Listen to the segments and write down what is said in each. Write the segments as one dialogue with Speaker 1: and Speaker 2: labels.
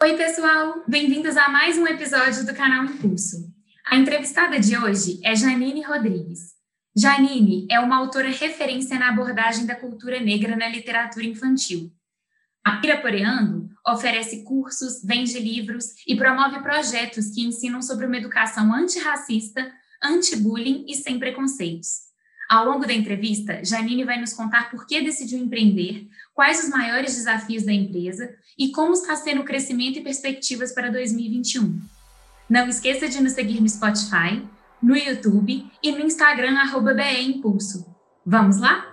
Speaker 1: Oi, pessoal! Bem-vindos a mais um episódio do canal Impulso. A entrevistada de hoje é Janine Rodrigues. Janine é uma autora referência na abordagem da cultura negra na literatura infantil. A Piraporeando oferece cursos, vende livros e promove projetos que ensinam sobre uma educação antirracista, anti-bullying e sem preconceitos. Ao longo da entrevista, Janine vai nos contar por que decidiu empreender, quais os maiores desafios da empresa e como está sendo o crescimento e perspectivas para 2021. Não esqueça de nos seguir no Spotify, no YouTube e no Instagram, BE Impulso. Vamos lá?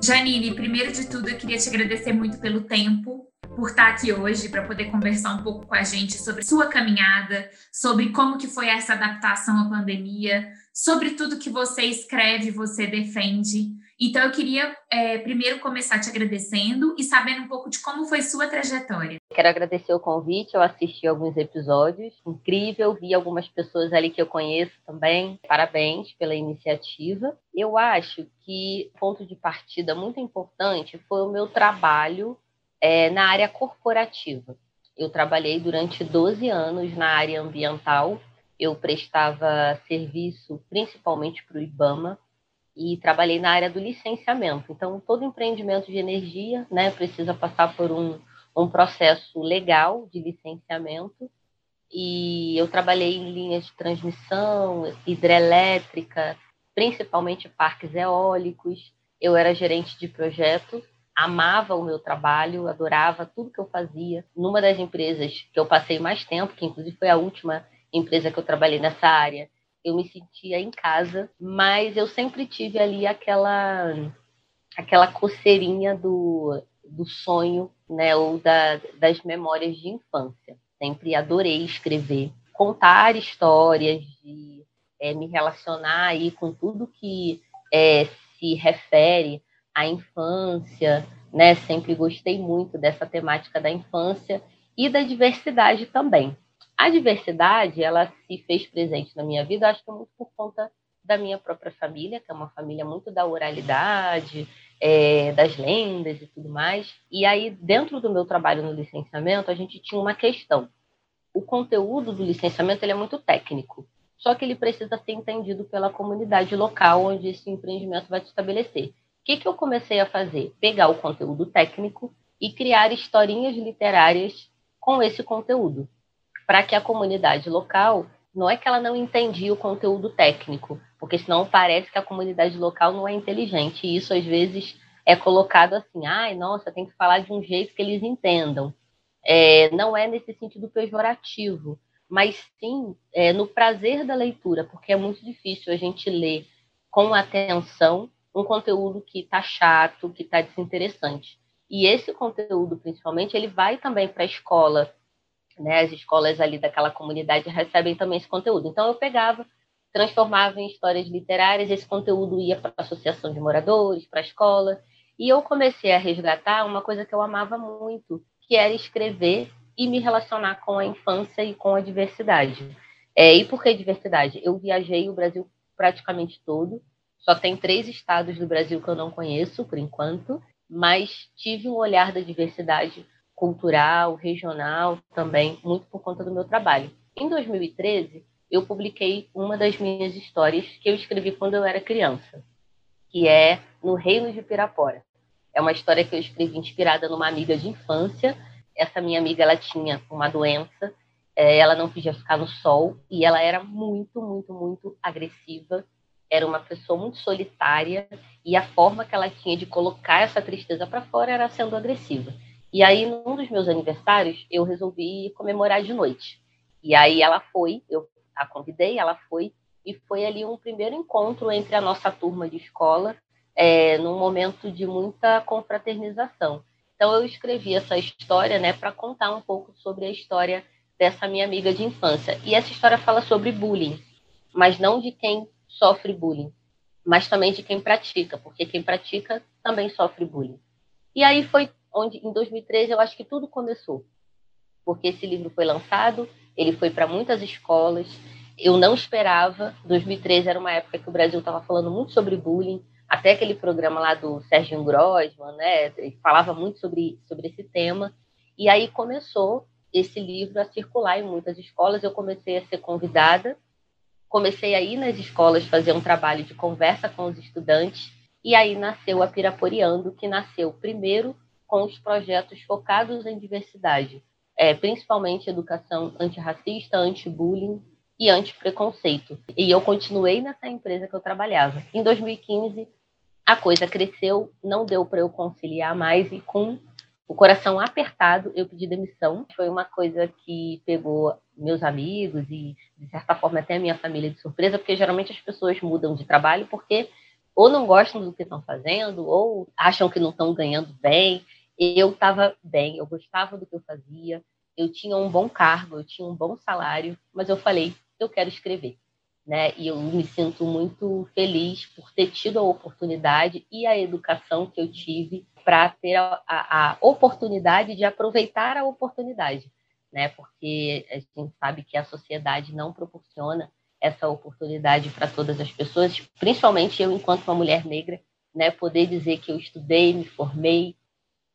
Speaker 1: Janine, primeiro de tudo, eu queria te agradecer muito pelo tempo, por estar aqui hoje para poder conversar um pouco com a gente sobre sua caminhada, sobre como que foi essa adaptação à pandemia, sobre tudo que você escreve, você defende. Então, eu queria é, primeiro começar te agradecendo e sabendo um pouco de como foi sua trajetória.
Speaker 2: Quero agradecer o convite, eu assisti alguns episódios, incrível, vi algumas pessoas ali que eu conheço também. Parabéns pela iniciativa. Eu acho que ponto de partida muito importante foi o meu trabalho é, na área corporativa. Eu trabalhei durante 12 anos na área ambiental. Eu prestava serviço principalmente para o IBAMA e trabalhei na área do licenciamento. Então, todo empreendimento de energia né, precisa passar por um, um processo legal de licenciamento. E eu trabalhei em linhas de transmissão, hidrelétrica, principalmente parques eólicos. Eu era gerente de projeto amava o meu trabalho, adorava tudo que eu fazia. Numa das empresas que eu passei mais tempo, que inclusive foi a última empresa que eu trabalhei nessa área, eu me sentia em casa, mas eu sempre tive ali aquela aquela coceirinha do, do sonho, né, ou da, das memórias de infância. Sempre adorei escrever, contar histórias, de é, me relacionar aí com tudo que é, se refere a infância, né? Sempre gostei muito dessa temática da infância e da diversidade também. A diversidade, ela se fez presente na minha vida, acho que é muito por conta da minha própria família, que é uma família muito da oralidade, é, das lendas e tudo mais. E aí, dentro do meu trabalho no licenciamento, a gente tinha uma questão. O conteúdo do licenciamento ele é muito técnico, só que ele precisa ser entendido pela comunidade local onde esse empreendimento vai se estabelecer que, que eu comecei a fazer? Pegar o conteúdo técnico e criar historinhas literárias com esse conteúdo, para que a comunidade local não é que ela não entendia o conteúdo técnico, porque senão parece que a comunidade local não é inteligente. E isso às vezes é colocado assim, ai, nossa, tem que falar de um jeito que eles entendam. É, não é nesse sentido pejorativo, mas sim é, no prazer da leitura, porque é muito difícil a gente ler com atenção um conteúdo que está chato, que está desinteressante. E esse conteúdo, principalmente, ele vai também para a escola, né? As escolas ali daquela comunidade recebem também esse conteúdo. Então eu pegava, transformava em histórias literárias, esse conteúdo ia para a associação de moradores, para a escola, e eu comecei a resgatar uma coisa que eu amava muito, que era escrever e me relacionar com a infância e com a diversidade. É, e por que diversidade? Eu viajei o Brasil praticamente todo, só tem três estados do Brasil que eu não conheço, por enquanto, mas tive um olhar da diversidade cultural, regional também, muito por conta do meu trabalho. Em 2013, eu publiquei uma das minhas histórias que eu escrevi quando eu era criança, que é No Reino de Pirapora. É uma história que eu escrevi inspirada numa amiga de infância. Essa minha amiga ela tinha uma doença, é, ela não podia ficar no sol e ela era muito, muito, muito agressiva era uma pessoa muito solitária e a forma que ela tinha de colocar essa tristeza para fora era sendo agressiva. E aí, num dos meus aniversários, eu resolvi comemorar de noite. E aí ela foi, eu a convidei, ela foi, e foi ali um primeiro encontro entre a nossa turma de escola, é, num momento de muita confraternização. Então eu escrevi essa história, né, para contar um pouco sobre a história dessa minha amiga de infância. E essa história fala sobre bullying, mas não de quem sofre bullying, mas também de quem pratica, porque quem pratica também sofre bullying. E aí foi onde, em 2013, eu acho que tudo começou, porque esse livro foi lançado, ele foi para muitas escolas, eu não esperava. 2013 era uma época que o Brasil estava falando muito sobre bullying, até aquele programa lá do Sérgio Grossman, né? Falava muito sobre, sobre esse tema. E aí começou esse livro a circular em muitas escolas. Eu comecei a ser convidada, comecei a ir nas escolas fazer um trabalho de conversa com os estudantes. E aí nasceu a Piraporiando, que nasceu primeiro com os projetos focados em diversidade, é, principalmente educação antirracista, anti-bullying e anti-preconceito. E eu continuei nessa empresa que eu trabalhava. Em 2015, a coisa cresceu, não deu para eu conciliar mais e com o coração apertado, eu pedi demissão. Foi uma coisa que pegou meus amigos e, de certa forma, até a minha família de surpresa, porque geralmente as pessoas mudam de trabalho porque ou não gostam do que estão fazendo, ou acham que não estão ganhando bem. Eu estava bem, eu gostava do que eu fazia, eu tinha um bom cargo, eu tinha um bom salário, mas eu falei, eu quero escrever. Né? E eu me sinto muito feliz por ter tido a oportunidade e a educação que eu tive para ter a, a, a, oportunidade de aproveitar a oportunidade, né? Porque a gente sabe que a sociedade não proporciona essa oportunidade para todas as pessoas, principalmente eu, enquanto uma mulher negra, né, poder dizer que eu estudei, me formei,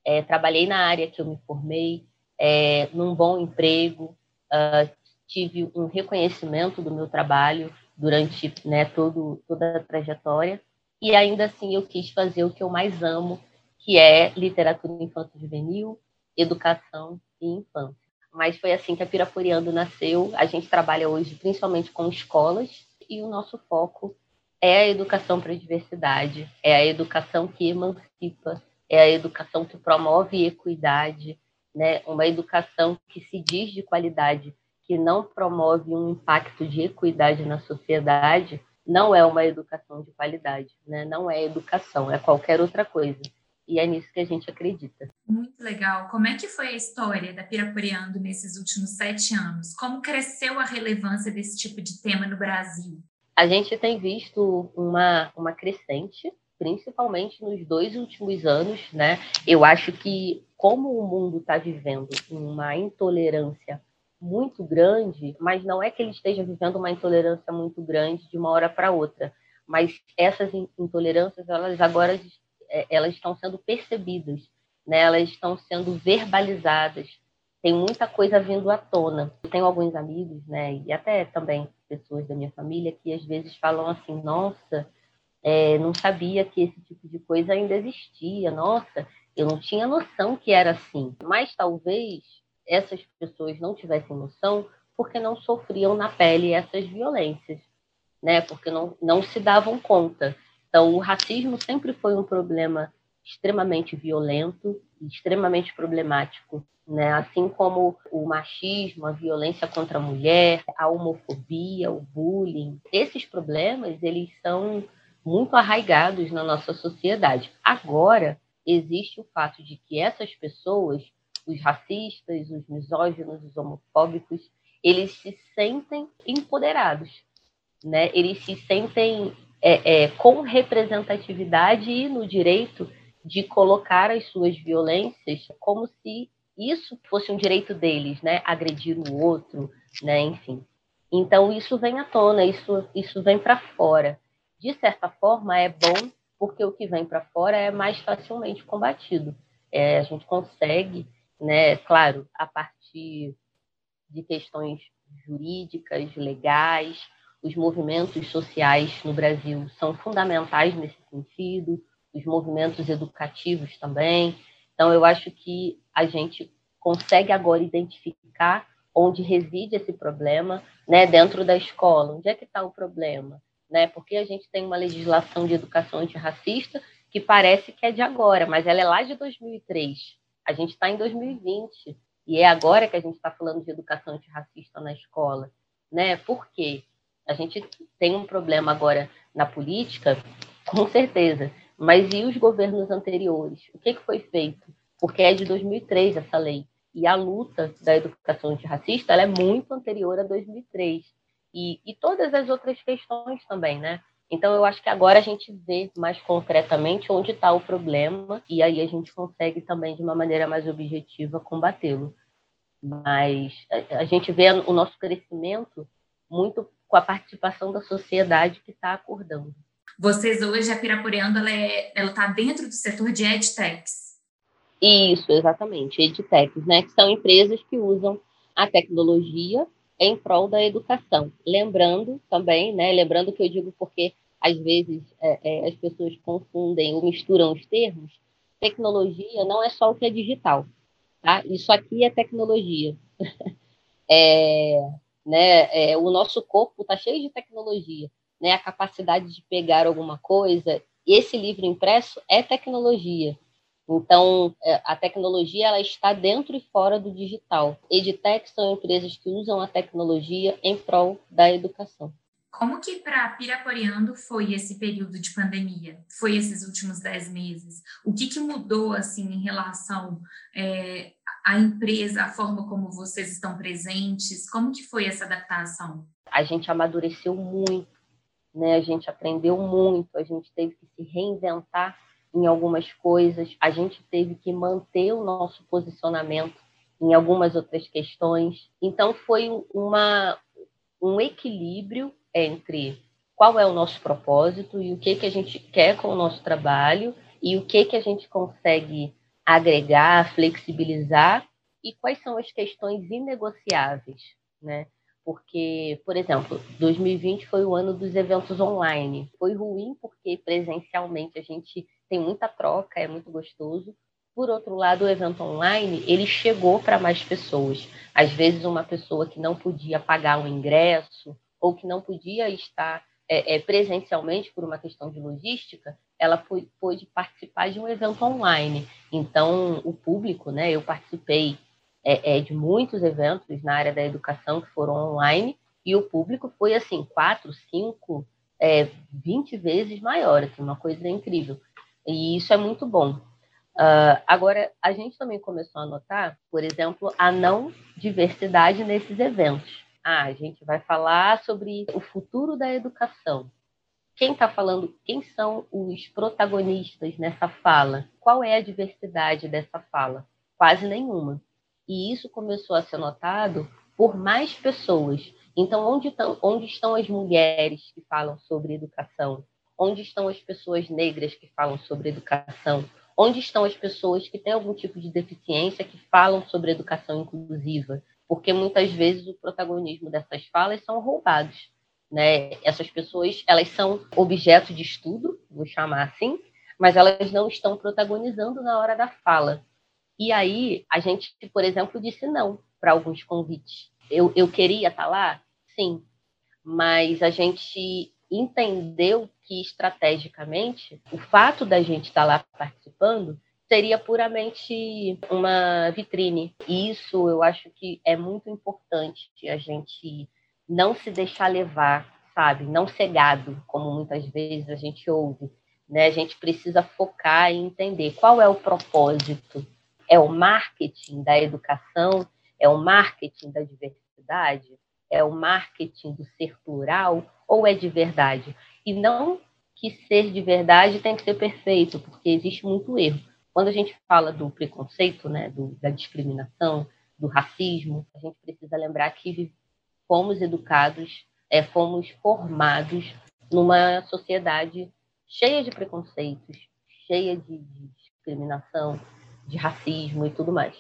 Speaker 2: é, trabalhei na área que eu me formei, é, num bom emprego, uh, tive um reconhecimento do meu trabalho durante né, todo, toda a trajetória, e ainda assim eu quis fazer o que eu mais amo, que é literatura infanto-juvenil, educação e infância mas foi assim que a Piraporiando nasceu. A gente trabalha hoje principalmente com escolas e o nosso foco é a educação para a diversidade, é a educação que emancipa, é a educação que promove equidade, né? uma educação que se diz de qualidade, que não promove um impacto de equidade na sociedade, não é uma educação de qualidade, né? não é educação, é qualquer outra coisa. E é nisso que a gente acredita.
Speaker 1: Muito legal. Como é que foi a história da Piraporiando nesses últimos sete anos? Como cresceu a relevância desse tipo de tema no Brasil?
Speaker 2: A gente tem visto uma, uma crescente, principalmente nos dois últimos anos, né? Eu acho que como o mundo está vivendo uma intolerância muito grande, mas não é que ele esteja vivendo uma intolerância muito grande de uma hora para outra, mas essas intolerâncias elas agora é, elas estão sendo percebidas, né? elas estão sendo verbalizadas. Tem muita coisa vindo à tona. Eu tenho alguns amigos, né, e até também pessoas da minha família, que às vezes falam assim: nossa, é, não sabia que esse tipo de coisa ainda existia, nossa, eu não tinha noção que era assim. Mas talvez essas pessoas não tivessem noção porque não sofriam na pele essas violências, né? Porque não, não se davam conta. Então, o racismo sempre foi um problema extremamente violento e extremamente problemático, né? Assim como o machismo, a violência contra a mulher, a homofobia, o bullying, esses problemas eles são muito arraigados na nossa sociedade. Agora existe o fato de que essas pessoas, os racistas, os misóginos, os homofóbicos, eles se sentem empoderados, né? Eles se sentem é, é, com representatividade e no direito de colocar as suas violências como se isso fosse um direito deles, né? Agredir o outro, né? Enfim. Então isso vem à tona, isso isso vem para fora. De certa forma é bom porque o que vem para fora é mais facilmente combatido. É, a gente consegue, né? Claro, a partir de questões jurídicas, legais, os movimentos sociais no Brasil são fundamentais nesse sentido, os movimentos educativos também. Então, eu acho que a gente consegue agora identificar onde reside esse problema né, dentro da escola. Onde é que está o problema? Né? Porque a gente tem uma legislação de educação antirracista que parece que é de agora, mas ela é lá de 2003. A gente está em 2020 e é agora que a gente está falando de educação antirracista na escola. Né? Por quê? A gente tem um problema agora na política, com certeza, mas e os governos anteriores? O que, que foi feito? Porque é de 2003 essa lei. E a luta da educação antirracista ela é muito anterior a 2003. E, e todas as outras questões também, né? Então, eu acho que agora a gente vê mais concretamente onde está o problema e aí a gente consegue também, de uma maneira mais objetiva, combatê-lo. Mas a, gente vê o nosso crescimento muito com a participação da sociedade que está acordando.
Speaker 1: Vocês hoje, a Piraporeando, ela é, está dentro do setor de edtechs.
Speaker 2: Isso, exatamente, edtechs, né? Que são empresas que usam a tecnologia em prol da educação. Lembrando também, né? Lembrando que eu digo porque às vezes é, é, as pessoas confundem ou misturam os termos. Tecnologia não é só o que é digital, tá? Isso aqui é tecnologia. é, né? É, o nosso corpo está cheio de tecnologia né, a capacidade de pegar alguma coisa, esse livro impresso é tecnologia. Então, é, a tecnologia ela está dentro e fora do digital. Edtech são empresas que usam a tecnologia em prol da educação.
Speaker 1: Como que para Piraporeando foi esse período de pandemia? Foi esses últimos dez meses? O que, que mudou assim em relação é, à empresa, a forma como vocês estão presentes? Como que foi essa adaptação?
Speaker 2: A gente amadureceu muito né? A gente aprendeu muito, a gente teve que se reinventar em algumas coisas, a gente teve que manter o nosso posicionamento em algumas outras questões. Então foi uma um equilíbrio entre qual é o nosso propósito e o que que a gente quer com o nosso trabalho e o que que a gente consegue agregar, flexibilizar e quais são as questões inegociáveis, né? porque, por exemplo, 2020 foi o ano dos eventos online. Foi ruim porque presencialmente a gente tem muita troca, é muito gostoso. Por outro lado, o evento online, ele chegou para mais pessoas. Às vezes, uma pessoa que não podia pagar um ingresso ou que não podia estar é, é, presencialmente por uma questão de logística, ela pôde participar de um evento online. Então, o público, né, eu participei é, é, de muitos eventos na área da educação que foram online e o público foi assim quatro, cinco, é, 20 vezes maior, assim, uma coisa incrível. E isso é muito bom. Uh, agora, a gente também começou a notar, por exemplo, a não diversidade nesses eventos. Ah, a gente vai falar sobre o futuro da educação. Quem está falando? Quem são os protagonistas nessa fala? Qual é a diversidade dessa fala? Quase nenhuma. E isso começou a ser notado por mais pessoas. Então, onde, onde estão as mulheres que falam sobre educação? Onde estão as pessoas negras que falam sobre educação? Onde estão as pessoas que têm algum tipo de deficiência que falam sobre educação inclusiva? Porque muitas vezes o protagonismo dessas falas são roubados. Né? Essas pessoas elas são objeto de estudo, vou chamar assim, mas elas não estão protagonizando na hora da fala. E aí a gente, por exemplo, disse não para alguns convites. Eu, eu queria estar tá lá? Sim. Mas a gente entendeu que estrategicamente o fato da gente estar tá lá participando seria puramente uma vitrine. E isso eu acho que é muito importante a gente não se deixar levar, sabe? Não cegado, como muitas vezes a gente ouve. Né? A gente precisa focar e entender qual é o propósito é o marketing da educação? É o marketing da diversidade? É o marketing do ser plural? Ou é de verdade? E não que ser de verdade tem que ser perfeito, porque existe muito erro. Quando a gente fala do preconceito, né, do, da discriminação, do racismo, a gente precisa lembrar que fomos educados, é, fomos formados numa sociedade cheia de preconceitos, cheia de, de discriminação, de racismo e tudo mais.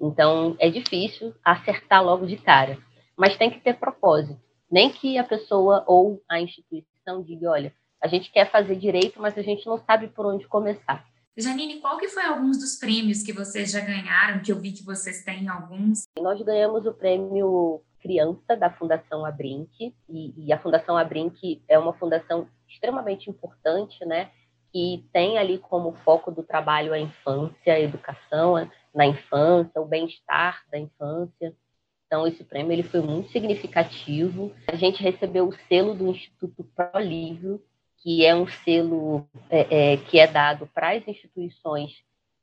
Speaker 2: Então, é difícil acertar logo de cara, mas tem que ter propósito. Nem que a pessoa ou a instituição diga, olha, a gente quer fazer direito, mas a gente não sabe por onde começar.
Speaker 1: Janine, qual que foi alguns dos prêmios que vocês já ganharam, que eu vi que vocês têm alguns?
Speaker 2: Nós ganhamos o prêmio Criança da Fundação Abrinq, e, e a Fundação Abrinq é uma fundação extremamente importante, né? que tem ali como foco do trabalho a infância, a educação na infância, o bem-estar da infância. Então, esse prêmio ele foi muito significativo. A gente recebeu o selo do Instituto Pro Livro, que é um selo é, é, que é dado para as instituições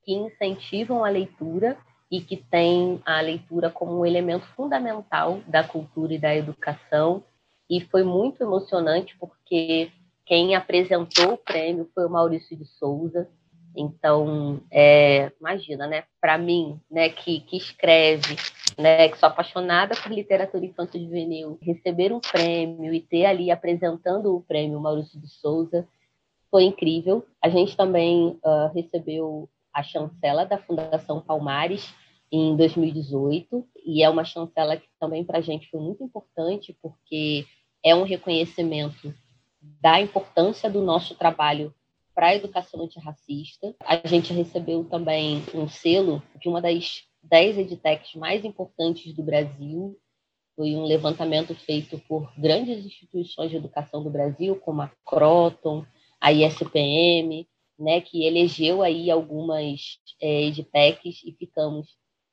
Speaker 2: que incentivam a leitura e que tem a leitura como um elemento fundamental da cultura e da educação. E foi muito emocionante porque quem apresentou o prêmio foi o Maurício de Souza. Então, é, imagina, né? Para mim, né, que, que escreve, né, que sou apaixonada por literatura infantil juvenil, receber um prêmio e ter ali apresentando o prêmio Maurício de Souza foi incrível. A gente também uh, recebeu a chancela da Fundação Palmares em 2018 e é uma chancela que também para a gente foi muito importante porque é um reconhecimento da importância do nosso trabalho para a educação antirracista. A gente recebeu também um selo de uma das dez edtechs mais importantes do Brasil. Foi um levantamento feito por grandes instituições de educação do Brasil, como a Croton, a ISPM, né, que elegeu aí algumas é, edtechs e ficamos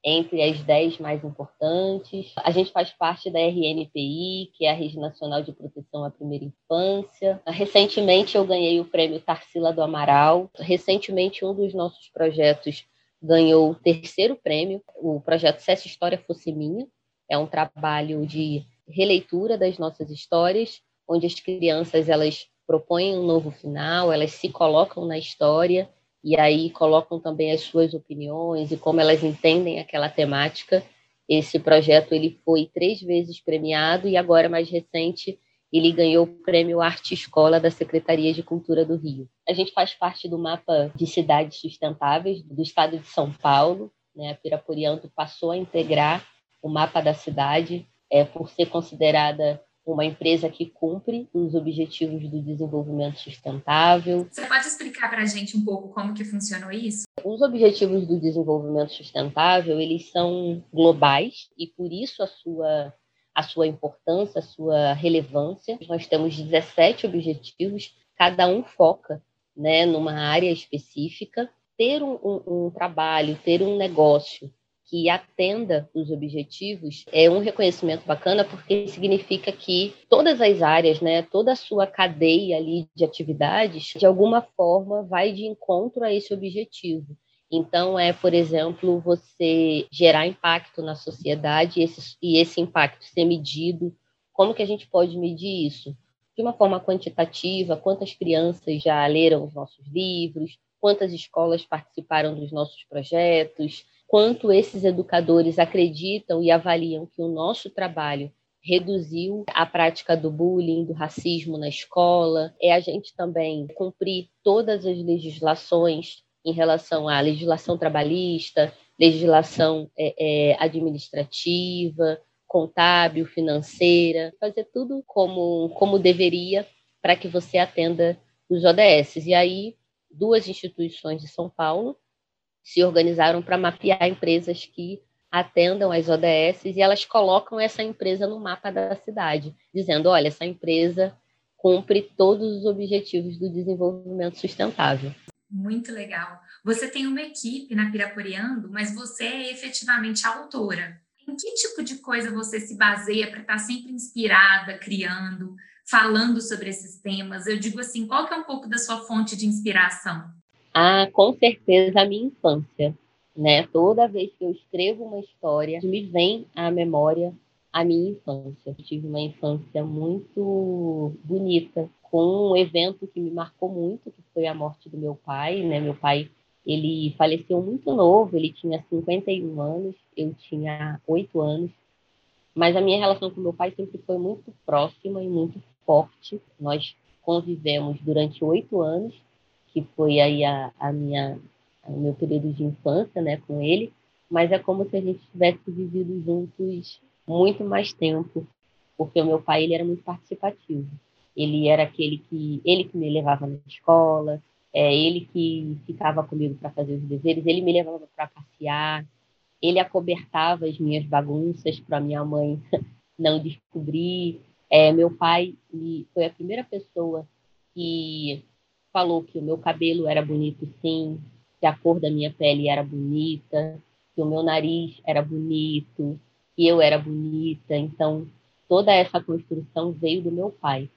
Speaker 2: entre as 10 mais importantes. A gente faz parte da RNPI, que é a Rede Nacional de Proteção à Primeira Infância. Recentemente eu ganhei o prêmio Tarsila do Amaral. Recentemente um dos nossos projetos ganhou o terceiro prêmio, o projeto Se Essa História Fosse Minha. É um trabalho de releitura das nossas histórias, onde as crianças elas propõem um novo final, elas se colocam na história e aí colocam também as suas opiniões e como elas entendem aquela temática. Esse projeto ele foi três vezes premiado e agora mais recente ele ganhou o prêmio Arte Escola da Secretaria de Cultura do Rio. A gente faz parte do mapa de cidades sustentáveis do estado de São Paulo. Né? A Piraporianto passou a integrar o mapa da cidade é, por ser considerada uma empresa que cumpre os objetivos do desenvolvimento sustentável.
Speaker 1: Você pode explicar para a gente um pouco como que funcionou isso?
Speaker 2: Os objetivos do desenvolvimento sustentável, eles são globais e por isso a sua a sua importância, a sua relevância. Nós temos 17 objetivos, cada um foca né, numa área específica. Ter um, um, um trabalho, ter um negócio que atenda os objetivos é um reconhecimento bacana porque significa que todas as áreas, né, toda a sua cadeia ali de atividades, de alguma forma vai de encontro a esse objetivo. Então, é, por exemplo, você gerar impacto na sociedade e esse, e esse impacto ser medido. Como que a gente pode medir isso? De uma forma quantitativa, quantas crianças já leram os nossos livros, quantas escolas participaram dos nossos projetos, quanto esses educadores acreditam e avaliam que o nosso trabalho reduziu a prática do bullying, do racismo na escola, é a gente também cumprir todas as legislações em relação à legislação trabalhista, legislação é, é, administrativa, contábil, financeira, fazer tudo como, como deveria para que você atenda os ODS. E aí, duas instituições de São Paulo se organizaram para mapear empresas que atendam as ODS e elas colocam essa empresa no mapa da cidade, dizendo: olha, essa empresa cumpre todos os objetivos do desenvolvimento sustentável.
Speaker 1: Muito legal. Você tem uma equipe na Piraporeando, mas você é efetivamente autora. Em que tipo de coisa você se baseia para estar sempre inspirada, criando, falando sobre esses temas? Eu digo assim, qual que é um pouco da sua fonte de inspiração?
Speaker 2: Ah, com certeza a minha infância, né? Toda vez que eu escrevo uma história, me vem à memória a minha infância. Eu tive uma infância muito bonita, com um evento que me marcou muito, que foi a morte do meu pai, né? Meu pai, ele faleceu muito novo, ele tinha 51 anos, eu tinha 8 anos. Mas a minha relação com meu pai sempre foi muito próxima e muito forte. Nós convivemos durante oito anos que foi aí a, a minha o meu período de infância, né, com ele, mas é como se a gente tivesse vivido juntos muito mais tempo, porque o meu pai ele era muito participativo. Ele era aquele que ele que me levava na escola, é ele que ficava comigo para fazer os deveres, ele me levava para passear, ele acobertava as minhas bagunças para minha mãe não descobrir. É, meu pai me, foi a primeira pessoa que falou que o meu cabelo era bonito sim, que a cor da minha pele era bonita, que o meu nariz era bonito, que eu era bonita. Então, toda essa construção veio do meu pai.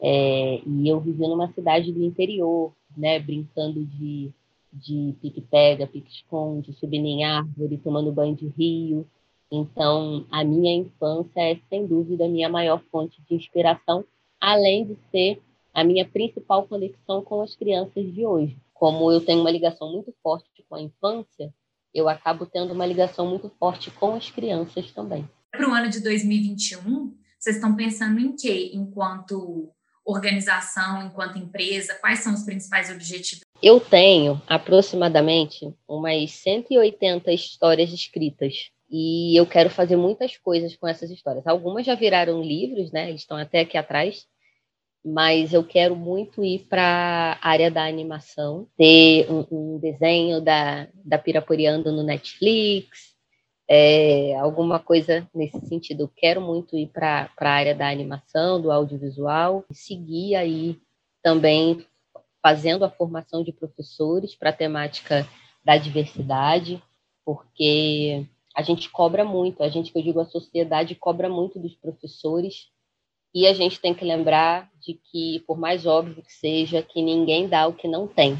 Speaker 2: É, e eu vivi numa cidade do interior, né, brincando de, de pique-pega, pique-esconde, subindo em árvore, tomando banho de rio. Então, a minha infância é, sem dúvida, a minha maior fonte de inspiração, além de ser a minha principal conexão com as crianças de hoje. Como eu tenho uma ligação muito forte com a infância, eu acabo tendo uma ligação muito forte com as crianças também.
Speaker 1: Para o ano de 2021, vocês estão pensando em quê? Enquanto organização, enquanto empresa? Quais são os principais objetivos?
Speaker 2: Eu tenho aproximadamente umas 180 histórias escritas e eu quero fazer muitas coisas com essas histórias. Algumas já viraram livros, né? Estão até aqui atrás mas eu quero muito ir para a área da animação, ter um, um, desenho da, da Piraporiando no Netflix, é, alguma coisa nesse sentido. Eu quero muito ir para a área da animação, do audiovisual, e seguir aí também fazendo a formação de professores para a temática da diversidade, porque a gente cobra muito, a gente que eu digo a sociedade cobra muito dos professores e a gente tem que lembrar de que, por mais óbvio que seja, que ninguém dá o que não tem.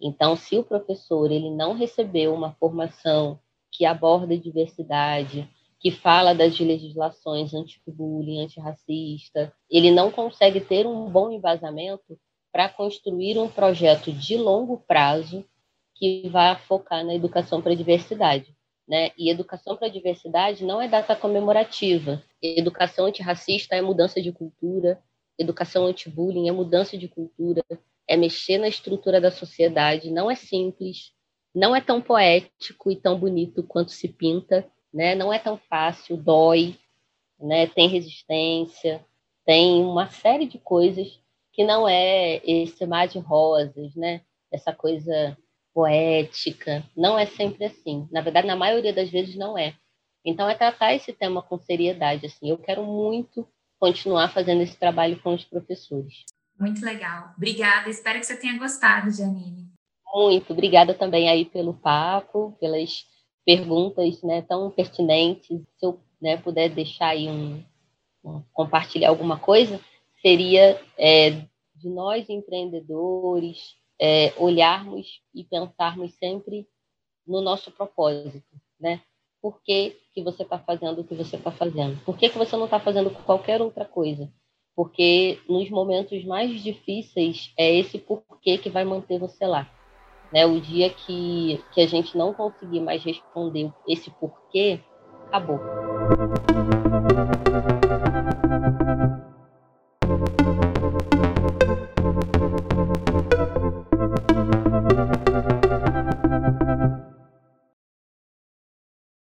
Speaker 2: Então, se o professor ele não recebeu uma formação que aborda diversidade, que fala das legislações anti-bullying, antirracista, ele não consegue ter um bom embasamento para construir um projeto de longo prazo que vá focar na educação para a diversidade. Né? E educação para a diversidade não é data comemorativa. Educação antirracista é mudança de cultura, educação anti-bullying é mudança de cultura, é mexer na estrutura da sociedade. Não é simples, não é tão poético e tão bonito quanto se pinta, né? não é tão fácil, dói, né? tem resistência, tem uma série de coisas que não é esse mar de rosas, né? essa coisa poética. Não é sempre assim. Na verdade, na maioria das vezes não é. Então, é tratar esse tema com seriedade. Assim, eu quero muito continuar fazendo esse trabalho com os professores.
Speaker 1: Muito legal. Obrigada. Espero que você tenha gostado, Janine.
Speaker 2: Muito. Obrigada também aí pelo papo, pelas perguntas né, tão pertinentes. Se eu né, puder deixar aí um, um, compartilhar alguma coisa, seria é, de nós empreendedores, é, olharmos e pensarmos sempre no nosso propósito, né? Por que, que você está fazendo o que você está fazendo? Por que, que você não está fazendo qualquer outra coisa? Porque nos momentos mais difíceis é esse porquê que vai manter você lá. Né? O dia que, que a gente não conseguir mais responder esse porquê, acabou. Música